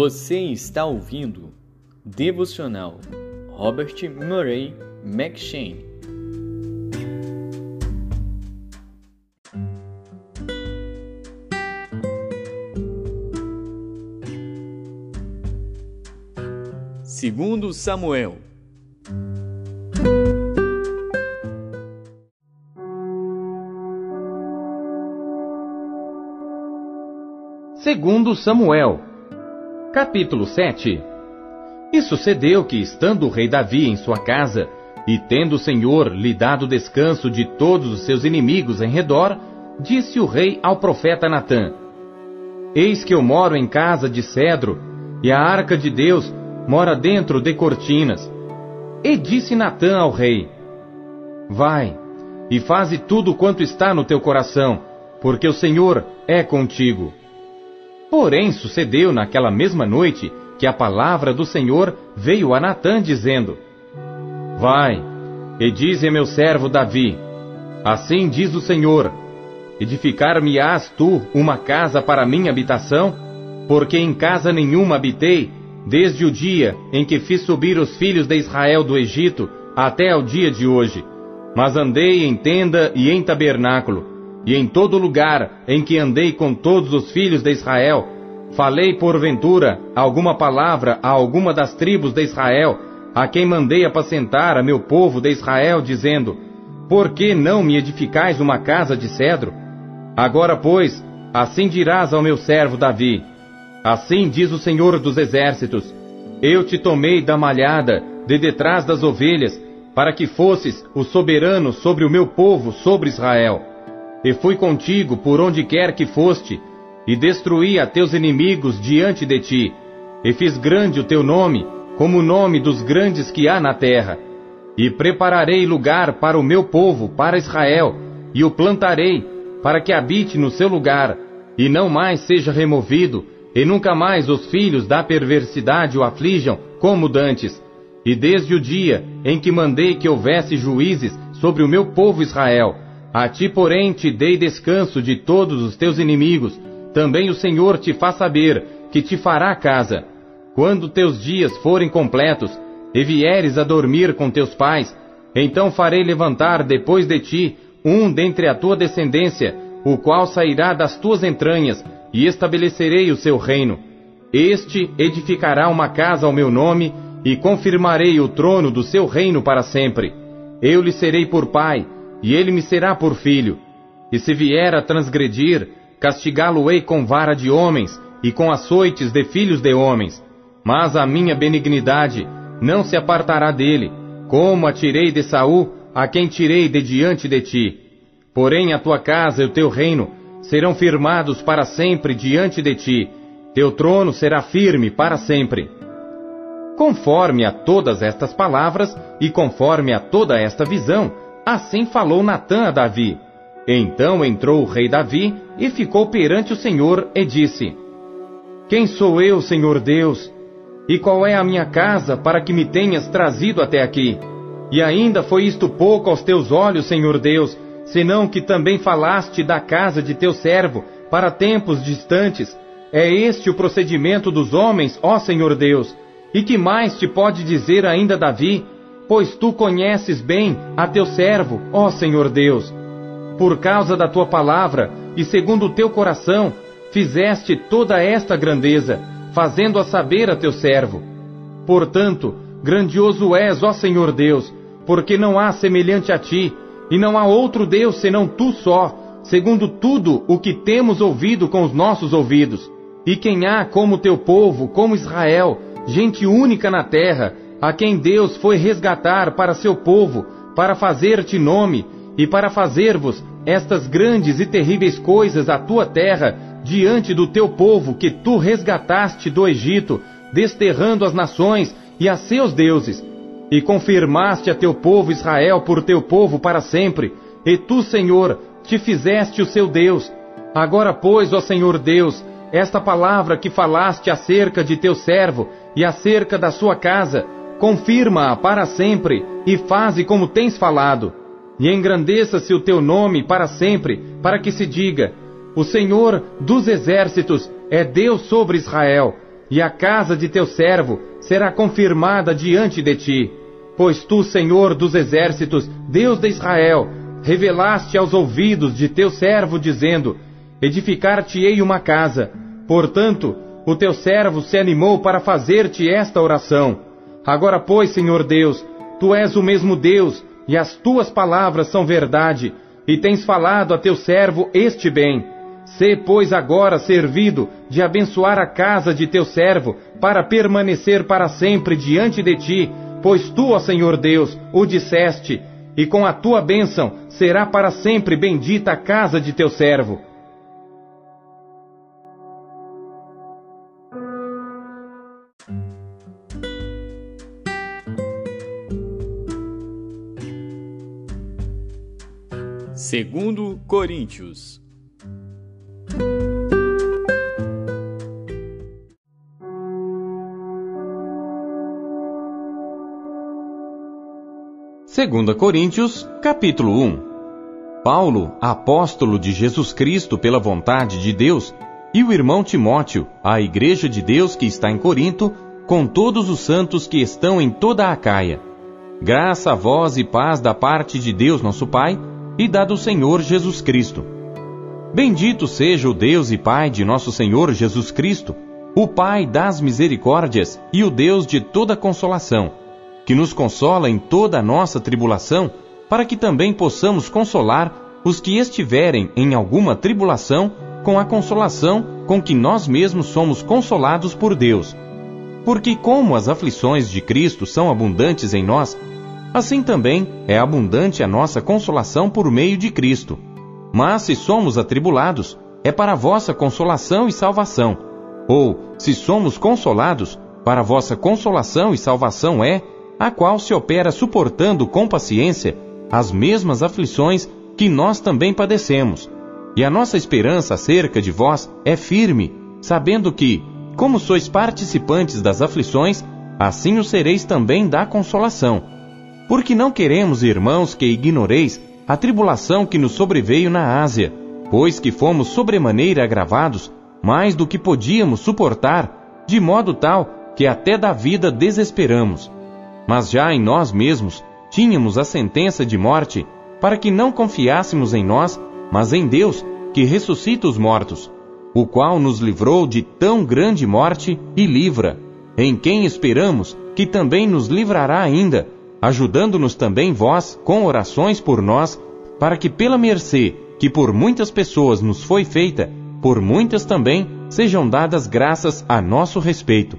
Você está ouvindo Devocional Robert Murray McShane. Segundo Samuel Segundo Samuel, capítulo 7 E sucedeu que, estando o rei Davi em sua casa, e tendo o Senhor lhe dado descanso de todos os seus inimigos em redor, disse o rei ao profeta Natã: Eis que eu moro em casa de cedro, e a arca de Deus mora dentro de cortinas. E disse Natã ao rei: Vai, e faze tudo quanto está no teu coração, porque o Senhor é contigo. Porém, sucedeu naquela mesma noite que a palavra do Senhor veio a Natã, dizendo: Vai, e dize a meu servo Davi: Assim diz o Senhor: Edificar-me-ás tu uma casa para minha habitação? Porque em casa nenhuma habitei, desde o dia em que fiz subir os filhos de Israel do Egito até ao dia de hoje. Mas andei em tenda e em tabernáculo e em todo lugar em que andei com todos os filhos de Israel, falei porventura alguma palavra a alguma das tribos de Israel, a quem mandei apacentar a meu povo de Israel, dizendo: Por que não me edificais uma casa de cedro? Agora, pois, assim dirás ao meu servo Davi: Assim diz o Senhor dos Exércitos: Eu te tomei da malhada, de detrás das ovelhas, para que fosses o soberano sobre o meu povo, sobre Israel. E fui contigo por onde quer que foste, e destruí a teus inimigos diante de ti, e fiz grande o teu nome, como o nome dos grandes que há na terra. E prepararei lugar para o meu povo, para Israel, e o plantarei, para que habite no seu lugar, e não mais seja removido, e nunca mais os filhos da perversidade o aflijam, como dantes. E desde o dia em que mandei que houvesse juízes sobre o meu povo Israel, a ti, porém, te dei descanso de todos os teus inimigos. Também o Senhor te faz saber que te fará casa. Quando teus dias forem completos, e vieres a dormir com teus pais, então farei levantar depois de ti um dentre a tua descendência, o qual sairá das tuas entranhas, e estabelecerei o seu reino. Este edificará uma casa ao meu nome, e confirmarei o trono do seu reino para sempre. Eu lhe serei por pai, e ele me será por filho. E se vier a transgredir, castigá-lo-ei com vara de homens e com açoites de filhos de homens. Mas a minha benignidade não se apartará dele, como a tirei de Saul, a quem tirei de diante de ti. Porém a tua casa e o teu reino serão firmados para sempre diante de ti. Teu trono será firme para sempre. Conforme a todas estas palavras e conforme a toda esta visão, Assim falou Natã a Davi. Então entrou o rei Davi e ficou perante o Senhor e disse: Quem sou eu, Senhor Deus? E qual é a minha casa para que me tenhas trazido até aqui? E ainda foi isto pouco aos teus olhos, Senhor Deus, senão que também falaste da casa de teu servo para tempos distantes. É este o procedimento dos homens, ó Senhor Deus. E que mais te pode dizer ainda Davi, pois tu conheces bem a teu servo, ó Senhor Deus. Por causa da tua palavra e segundo o teu coração, fizeste toda esta grandeza, fazendo-a saber a teu servo. Portanto, grandioso és, ó Senhor Deus, porque não há semelhante a ti, e não há outro Deus senão tu só, segundo tudo o que temos ouvido com os nossos ouvidos. E quem há como teu povo, como Israel, gente única na terra, a quem Deus foi resgatar para seu povo, para fazer-te nome e para fazer-vos estas grandes e terríveis coisas à tua terra, diante do teu povo que tu resgataste do Egito, desterrando as nações e a seus deuses, e confirmaste a teu povo Israel por teu povo para sempre, e tu, Senhor, te fizeste o seu Deus. Agora, pois, ó Senhor Deus, esta palavra que falaste acerca de teu servo e acerca da sua casa, confirma-a para sempre e faze como tens falado. E engrandeça-se o teu nome para sempre, para que se diga: O Senhor dos exércitos é Deus sobre Israel. e a casa de teu servo será confirmada diante de ti. Pois tu, Senhor dos exércitos, Deus de Israel, revelaste aos ouvidos de teu servo, dizendo: Edificar-te-ei uma casa. Portanto, o teu servo se animou para fazer-te esta oração. Agora, pois, Senhor Deus, tu és o mesmo Deus, e as tuas palavras são verdade, e tens falado a teu servo este bem. Sê, pois, agora servido de abençoar a casa de teu servo, para permanecer para sempre diante de ti, pois tu, ó Senhor Deus, o disseste, e com a tua bênção será para sempre bendita a casa de teu servo. Segundo Coríntios Segunda Coríntios, capítulo 1. Paulo, apóstolo de Jesus Cristo pela vontade de Deus, e o irmão Timóteo, à igreja de Deus que está em Corinto, com todos os santos que estão em toda a Acaia. Graça a vós e paz da parte de Deus nosso Pai e da do Senhor Jesus Cristo. Bendito seja o Deus e Pai de nosso Senhor Jesus Cristo, o Pai das misericórdias e o Deus de toda consolação que nos consola em toda a nossa tribulação, para que também possamos consolar os que estiverem em alguma tribulação com a consolação com que nós mesmos somos consolados por Deus. Porque, como as aflições de Cristo são abundantes em nós, assim também é abundante a nossa consolação por meio de Cristo. Mas se somos atribulados, é para vossa consolação e salvação. Ou, se somos consolados, para vossa consolação e salvação é a qual se opera suportando com paciência as mesmas aflições que nós também padecemos. E a nossa esperança acerca de vós é firme, sabendo que, como sois participantes das aflições, assim o sereis também da consolação. Porque não queremos, irmãos, que ignoreis a tribulação que nos sobreveio na Ásia, pois que fomos sobremaneira agravados, mais do que podíamos suportar, de modo tal que até da vida desesperamos. Mas já em nós mesmos tínhamos a sentença de morte, para que não confiássemos em nós, mas em Deus, que ressuscita os mortos, o qual nos livrou de tão grande morte e livra, em quem esperamos que também nos livrará ainda, ajudando-nos também vós com orações por nós, para que pela mercê que por muitas pessoas nos foi feita, por muitas também sejam dadas graças a nosso respeito.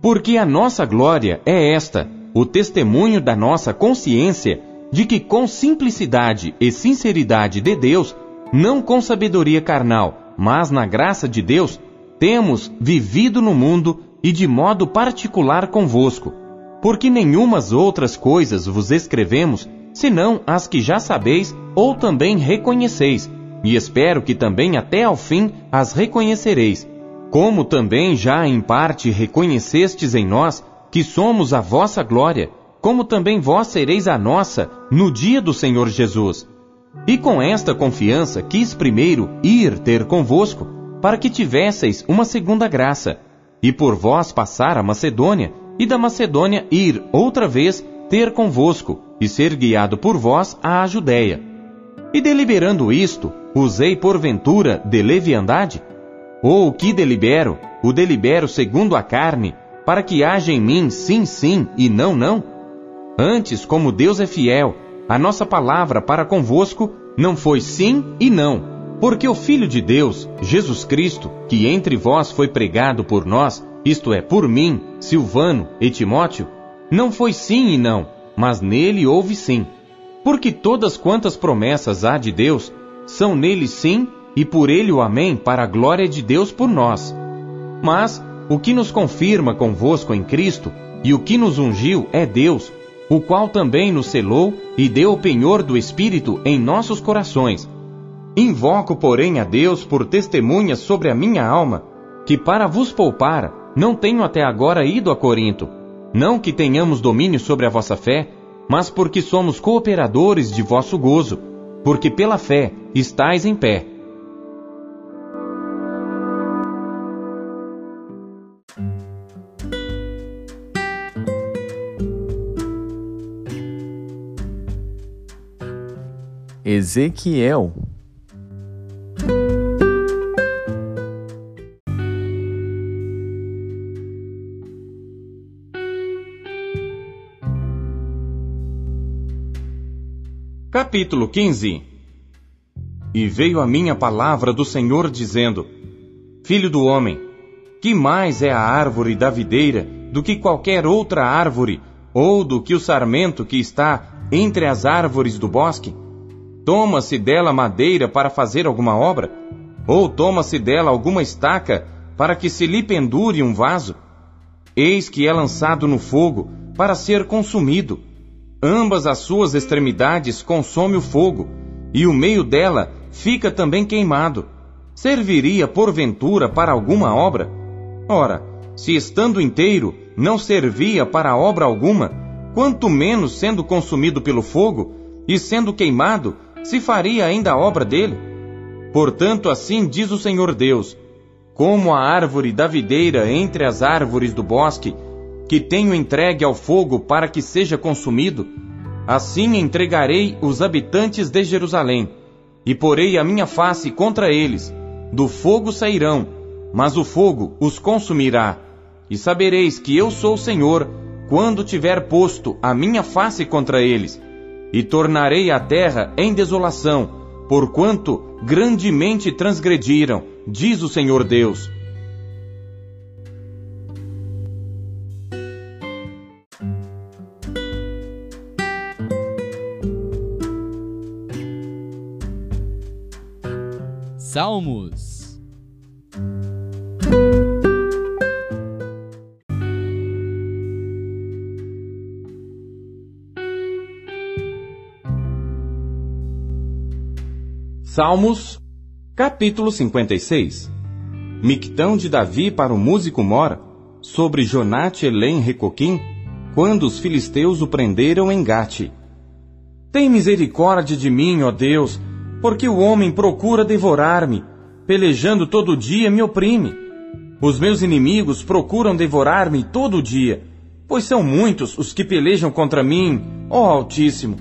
Porque a nossa glória é esta, o testemunho da nossa consciência de que com simplicidade e sinceridade de Deus, não com sabedoria carnal, mas na graça de Deus, temos vivido no mundo e de modo particular convosco. Porque nenhumas outras coisas vos escrevemos, senão as que já sabeis ou também reconheceis, e espero que também até ao fim as reconhecereis, como também já em parte reconhecestes em nós que somos a vossa glória, como também vós sereis a nossa no dia do Senhor Jesus. E com esta confiança quis primeiro ir ter convosco, para que tivesseis uma segunda graça, e por vós passar a Macedônia, e da Macedônia ir outra vez ter convosco, e ser guiado por vós à Judéia. E deliberando isto, usei porventura de leviandade? Ou o que delibero, o delibero segundo a carne, para que haja em mim sim, sim e não, não? Antes, como Deus é fiel, a nossa palavra para convosco não foi sim e não, porque o Filho de Deus, Jesus Cristo, que entre vós foi pregado por nós, isto é, por mim, Silvano e Timóteo, não foi sim e não, mas nele houve sim. Porque todas quantas promessas há de Deus, são nele sim e por ele o amém para a glória de Deus por nós. Mas o que nos confirma convosco em Cristo e o que nos ungiu é Deus, o qual também nos selou e deu o penhor do Espírito em nossos corações. Invoco, porém, a Deus por testemunha sobre a minha alma, que para vos poupar, não tenho até agora ido a Corinto, não que tenhamos domínio sobre a vossa fé, mas porque somos cooperadores de vosso gozo, porque pela fé estáis em pé. Ezequiel Capítulo 15 E veio a mim a palavra do Senhor dizendo: Filho do homem, que mais é a árvore da videira do que qualquer outra árvore, ou do que o sarmento que está entre as árvores do bosque? Toma-se dela madeira para fazer alguma obra? Ou toma-se dela alguma estaca para que se lhe pendure um vaso? Eis que é lançado no fogo para ser consumido ambas as suas extremidades consome o fogo, e o meio dela fica também queimado. Serviria porventura para alguma obra? Ora, se estando inteiro não servia para obra alguma, quanto menos sendo consumido pelo fogo e sendo queimado, se faria ainda a obra dele? Portanto, assim diz o Senhor Deus: Como a árvore da videira entre as árvores do bosque, que tenho entregue ao fogo para que seja consumido, assim entregarei os habitantes de Jerusalém, e porei a minha face contra eles. Do fogo sairão, mas o fogo os consumirá. E sabereis que eu sou o Senhor, quando tiver posto a minha face contra eles. E tornarei a terra em desolação, porquanto grandemente transgrediram, diz o Senhor Deus. Salmos. Salmos, capítulo 56 Mictão de Davi para o músico Mora, sobre Jonate Elém Recoquim, quando os filisteus o prenderam em Gate. Tem misericórdia de mim, ó Deus, porque o homem procura devorar-me, pelejando todo dia me oprime. Os meus inimigos procuram devorar-me todo dia, pois são muitos os que pelejam contra mim, ó Altíssimo.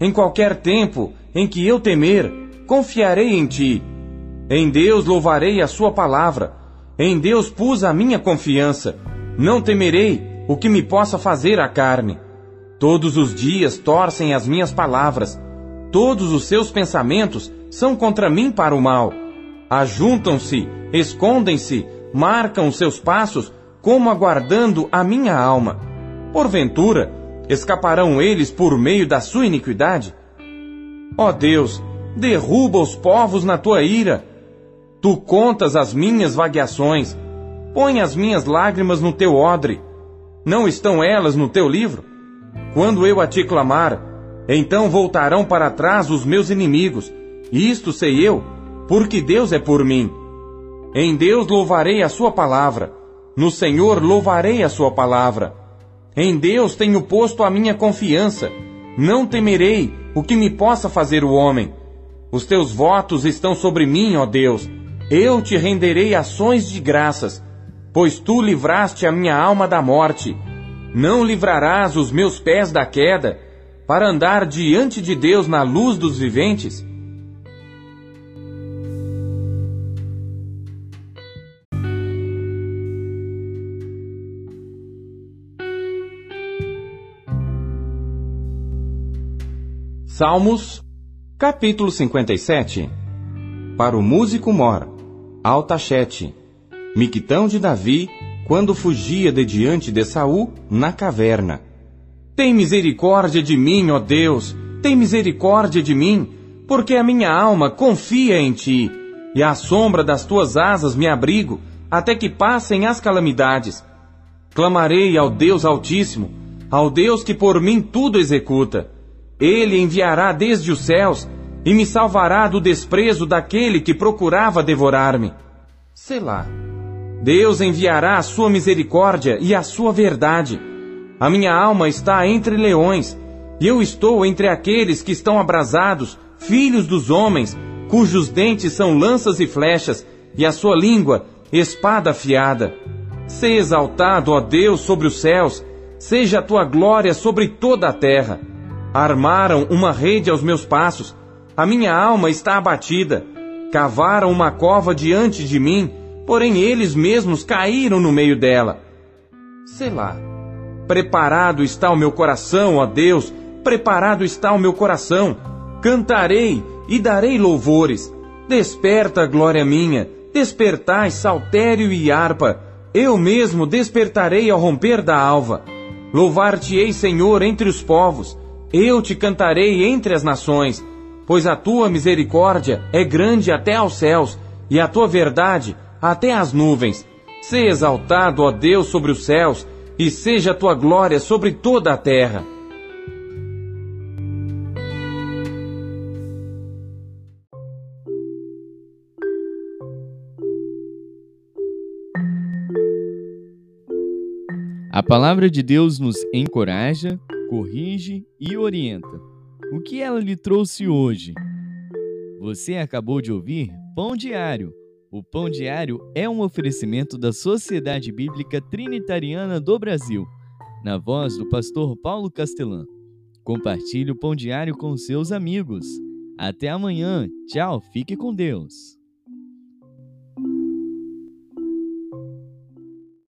Em qualquer tempo em que eu temer, confiarei em ti. Em Deus louvarei a sua palavra. Em Deus pus a minha confiança. Não temerei o que me possa fazer a carne. Todos os dias torcem as minhas palavras Todos os seus pensamentos são contra mim para o mal. Ajuntam-se, escondem-se, marcam seus passos, como aguardando a minha alma. Porventura, escaparão eles por meio da sua iniquidade? Ó Deus, derruba os povos na tua ira. Tu contas as minhas vagueações, põe as minhas lágrimas no teu odre. Não estão elas no teu livro? Quando eu a te clamar, então voltarão para trás os meus inimigos. Isto sei eu, porque Deus é por mim. Em Deus louvarei a sua palavra. No Senhor louvarei a sua palavra. Em Deus tenho posto a minha confiança. Não temerei o que me possa fazer o homem. Os teus votos estão sobre mim, ó Deus. Eu te renderei ações de graças, pois tu livraste a minha alma da morte. Não livrarás os meus pés da queda para andar diante de Deus na luz dos viventes? Salmos, capítulo 57 Para o músico mor, Altachete, Miquitão de Davi, quando fugia de diante de Saul na caverna. Tem misericórdia de mim, ó Deus, tem misericórdia de mim, porque a minha alma confia em ti, e à sombra das tuas asas me abrigo, até que passem as calamidades. Clamarei ao Deus Altíssimo, ao Deus que por mim tudo executa. Ele enviará desde os céus e me salvará do desprezo daquele que procurava devorar-me. Selá. Deus enviará a sua misericórdia e a sua verdade a minha alma está entre leões, e eu estou entre aqueles que estão abrasados, filhos dos homens, cujos dentes são lanças e flechas, e a sua língua espada afiada. Se exaltado, ó Deus, sobre os céus, seja a tua glória sobre toda a terra. Armaram uma rede aos meus passos, A minha alma está abatida. Cavaram uma cova diante de mim, porém eles mesmos caíram no meio dela. Selá. Preparado está o meu coração, ó Deus, preparado está o meu coração. Cantarei e darei louvores. Desperta, glória minha, despertai saltério e harpa. Eu mesmo despertarei ao romper da alva. Louvar-te-ei, Senhor, entre os povos. Eu te cantarei entre as nações, pois a tua misericórdia é grande até aos céus, e a tua verdade até às nuvens. Se exaltado, ó Deus, sobre os céus, e seja a tua glória sobre toda a terra. A palavra de Deus nos encoraja, corrige e orienta. O que ela lhe trouxe hoje? Você acabou de ouvir Pão Diário. O Pão Diário é um oferecimento da Sociedade Bíblica Trinitariana do Brasil, na voz do pastor Paulo Castelã. Compartilhe o Pão Diário com seus amigos. Até amanhã. Tchau, fique com Deus.